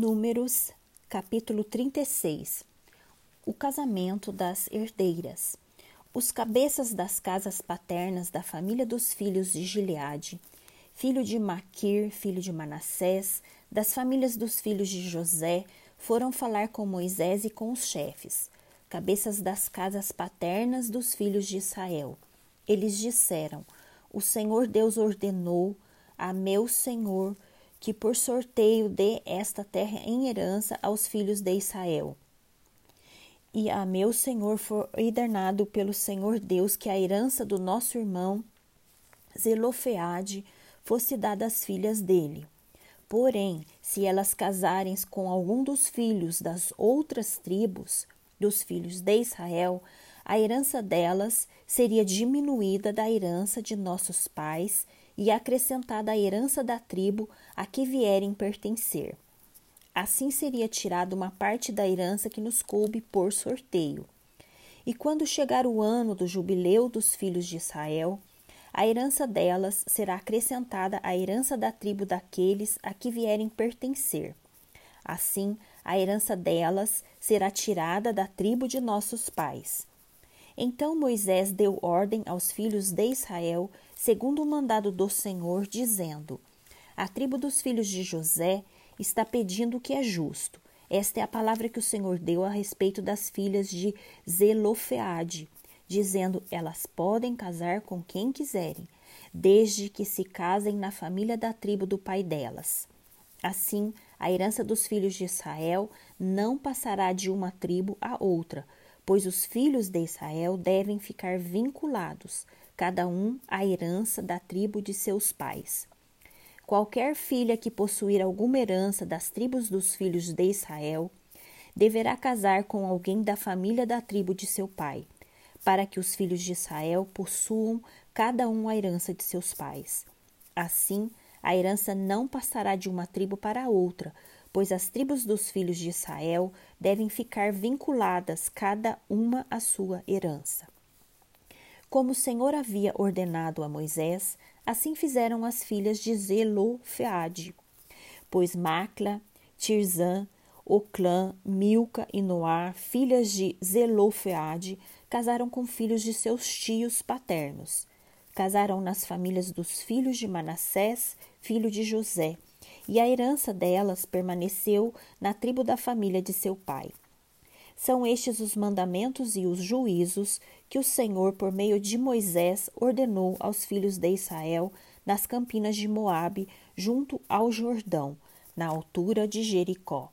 Números, capítulo 36 O casamento das herdeiras. Os cabeças das casas paternas da família dos filhos de Gileade, filho de Maquir, filho de Manassés, das famílias dos filhos de José, foram falar com Moisés e com os chefes, cabeças das casas paternas dos filhos de Israel. Eles disseram: O Senhor Deus ordenou a meu senhor que por sorteio dê esta terra em herança aos filhos de Israel. E a meu senhor for ordenado pelo Senhor Deus que a herança do nosso irmão Zelofeade fosse dada às filhas dele. Porém, se elas casarem com algum dos filhos das outras tribos, dos filhos de Israel, a herança delas seria diminuída da herança de nossos pais e acrescentada à herança da tribo a que vierem pertencer. Assim seria tirada uma parte da herança que nos coube por sorteio. E quando chegar o ano do jubileu dos filhos de Israel, a herança delas será acrescentada à herança da tribo daqueles a que vierem pertencer. Assim, a herança delas será tirada da tribo de nossos pais. Então Moisés deu ordem aos filhos de Israel, segundo o mandado do Senhor, dizendo: A tribo dos filhos de José está pedindo o que é justo. Esta é a palavra que o Senhor deu a respeito das filhas de Zelofeade, dizendo: Elas podem casar com quem quiserem, desde que se casem na família da tribo do pai delas. Assim, a herança dos filhos de Israel não passará de uma tribo a outra, pois os filhos de Israel devem ficar vinculados, cada um à herança da tribo de seus pais. Qualquer filha que possuir alguma herança das tribos dos filhos de Israel deverá casar com alguém da família da tribo de seu pai, para que os filhos de Israel possuam cada um a herança de seus pais. Assim, a herança não passará de uma tribo para outra, pois as tribos dos filhos de Israel devem ficar vinculadas cada uma à sua herança. Como o Senhor havia ordenado a Moisés, assim fizeram as filhas de Zelofeade, pois Macla, Tirzã, Oclã, Milca e Noar, filhas de Zelofeade, casaram com filhos de seus tios paternos. Casaram nas famílias dos filhos de Manassés, filho de José, e a herança delas permaneceu na tribo da família de seu pai. São estes os mandamentos e os juízos que o Senhor, por meio de Moisés, ordenou aos filhos de Israel nas campinas de Moabe, junto ao Jordão, na altura de Jericó.